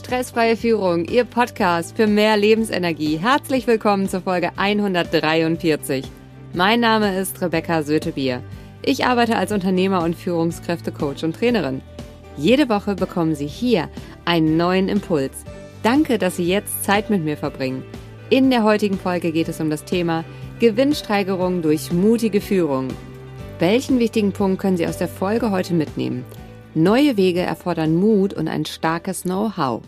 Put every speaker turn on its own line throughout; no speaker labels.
Stressfreie Führung, Ihr Podcast für mehr Lebensenergie. Herzlich willkommen zur Folge 143. Mein Name ist Rebecca Sötebier. Ich arbeite als Unternehmer und Führungskräftecoach und Trainerin. Jede Woche bekommen Sie hier einen neuen Impuls. Danke, dass Sie jetzt Zeit mit mir verbringen. In der heutigen Folge geht es um das Thema Gewinnsteigerung durch mutige Führung. Welchen wichtigen Punkt können Sie aus der Folge heute mitnehmen? Neue Wege erfordern Mut und ein starkes Know-how.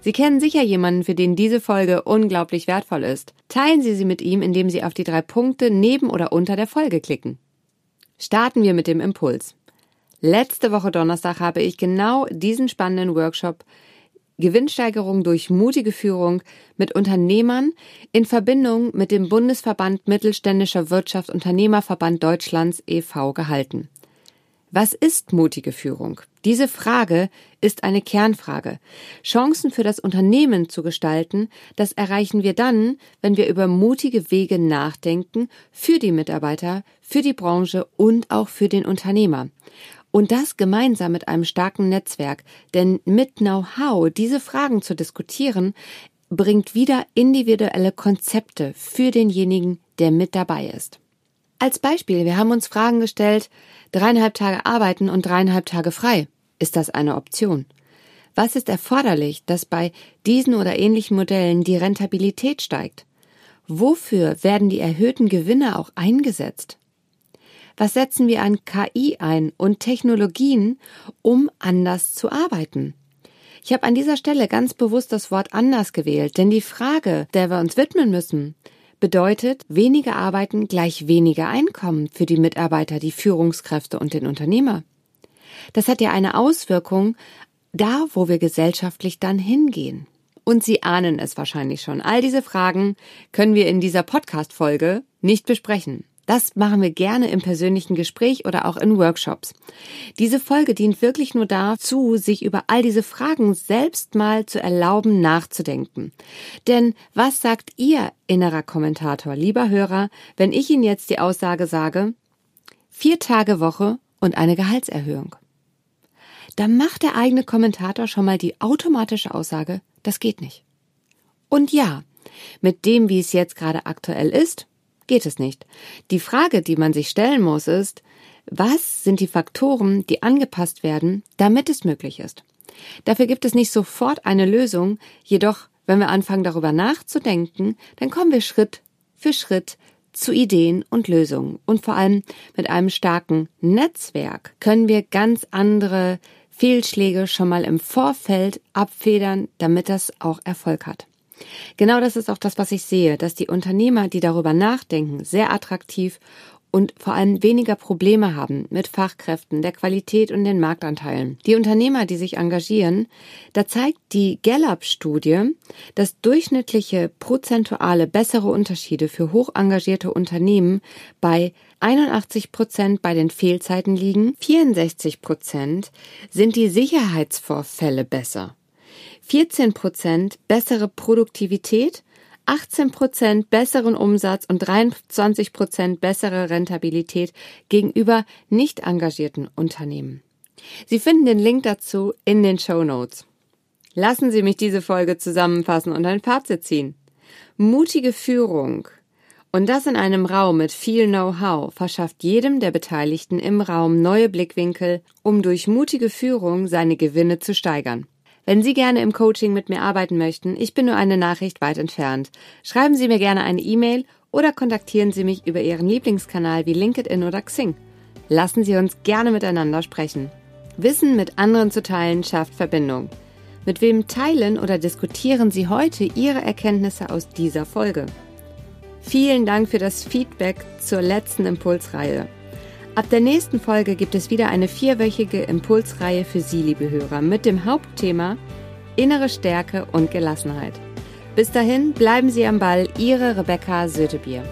Sie kennen sicher jemanden, für den diese Folge unglaublich wertvoll ist. Teilen Sie sie mit ihm, indem Sie auf die drei Punkte neben oder unter der Folge klicken. Starten wir mit dem Impuls. Letzte Woche Donnerstag habe ich genau diesen spannenden Workshop Gewinnsteigerung durch mutige Führung mit Unternehmern in Verbindung mit dem Bundesverband Mittelständischer Wirtschaft Unternehmerverband Deutschlands e.V. gehalten. Was ist mutige Führung? Diese Frage ist eine Kernfrage. Chancen für das Unternehmen zu gestalten, das erreichen wir dann, wenn wir über mutige Wege nachdenken für die Mitarbeiter, für die Branche und auch für den Unternehmer. Und das gemeinsam mit einem starken Netzwerk, denn mit Know-how diese Fragen zu diskutieren, bringt wieder individuelle Konzepte für denjenigen, der mit dabei ist. Als Beispiel, wir haben uns Fragen gestellt, dreieinhalb Tage arbeiten und dreieinhalb Tage frei. Ist das eine Option? Was ist erforderlich, dass bei diesen oder ähnlichen Modellen die Rentabilität steigt? Wofür werden die erhöhten Gewinne auch eingesetzt? Was setzen wir an KI ein und Technologien, um anders zu arbeiten? Ich habe an dieser Stelle ganz bewusst das Wort anders gewählt, denn die Frage, der wir uns widmen müssen, bedeutet weniger Arbeiten gleich weniger Einkommen für die Mitarbeiter, die Führungskräfte und den Unternehmer. Das hat ja eine Auswirkung da, wo wir gesellschaftlich dann hingehen. Und Sie ahnen es wahrscheinlich schon. All diese Fragen können wir in dieser Podcast-Folge nicht besprechen. Das machen wir gerne im persönlichen Gespräch oder auch in Workshops. Diese Folge dient wirklich nur dazu, sich über all diese Fragen selbst mal zu erlauben, nachzudenken. Denn was sagt Ihr innerer Kommentator, lieber Hörer, wenn ich Ihnen jetzt die Aussage sage, vier Tage Woche und eine Gehaltserhöhung? Da macht der eigene Kommentator schon mal die automatische Aussage, das geht nicht. Und ja, mit dem, wie es jetzt gerade aktuell ist, geht es nicht. Die Frage, die man sich stellen muss, ist, was sind die Faktoren, die angepasst werden, damit es möglich ist? Dafür gibt es nicht sofort eine Lösung, jedoch, wenn wir anfangen darüber nachzudenken, dann kommen wir Schritt für Schritt zu Ideen und Lösungen. Und vor allem mit einem starken Netzwerk können wir ganz andere Fehlschläge schon mal im Vorfeld abfedern, damit das auch Erfolg hat. Genau das ist auch das, was ich sehe, dass die Unternehmer, die darüber nachdenken, sehr attraktiv und vor allem weniger Probleme haben mit Fachkräften, der Qualität und den Marktanteilen. Die Unternehmer, die sich engagieren, da zeigt die Gallup-Studie, dass durchschnittliche prozentuale bessere Unterschiede für hoch engagierte Unternehmen bei 81 Prozent bei den Fehlzeiten liegen, 64 Prozent sind die Sicherheitsvorfälle besser. 14 Prozent bessere Produktivität, 18 Prozent besseren Umsatz und 23 Prozent bessere Rentabilität gegenüber nicht engagierten Unternehmen. Sie finden den Link dazu in den Show Notes. Lassen Sie mich diese Folge zusammenfassen und ein Fazit ziehen. Mutige Führung und das in einem Raum mit viel Know-how verschafft jedem der Beteiligten im Raum neue Blickwinkel, um durch mutige Führung seine Gewinne zu steigern. Wenn Sie gerne im Coaching mit mir arbeiten möchten, ich bin nur eine Nachricht weit entfernt. Schreiben Sie mir gerne eine E-Mail oder kontaktieren Sie mich über Ihren Lieblingskanal wie LinkedIn oder Xing. Lassen Sie uns gerne miteinander sprechen. Wissen mit anderen zu teilen schafft Verbindung. Mit wem teilen oder diskutieren Sie heute Ihre Erkenntnisse aus dieser Folge? Vielen Dank für das Feedback zur letzten Impulsreihe. Ab der nächsten Folge gibt es wieder eine vierwöchige Impulsreihe für Sie, liebe Hörer, mit dem Hauptthema Innere Stärke und Gelassenheit. Bis dahin bleiben Sie am Ball, Ihre Rebecca Sötebier.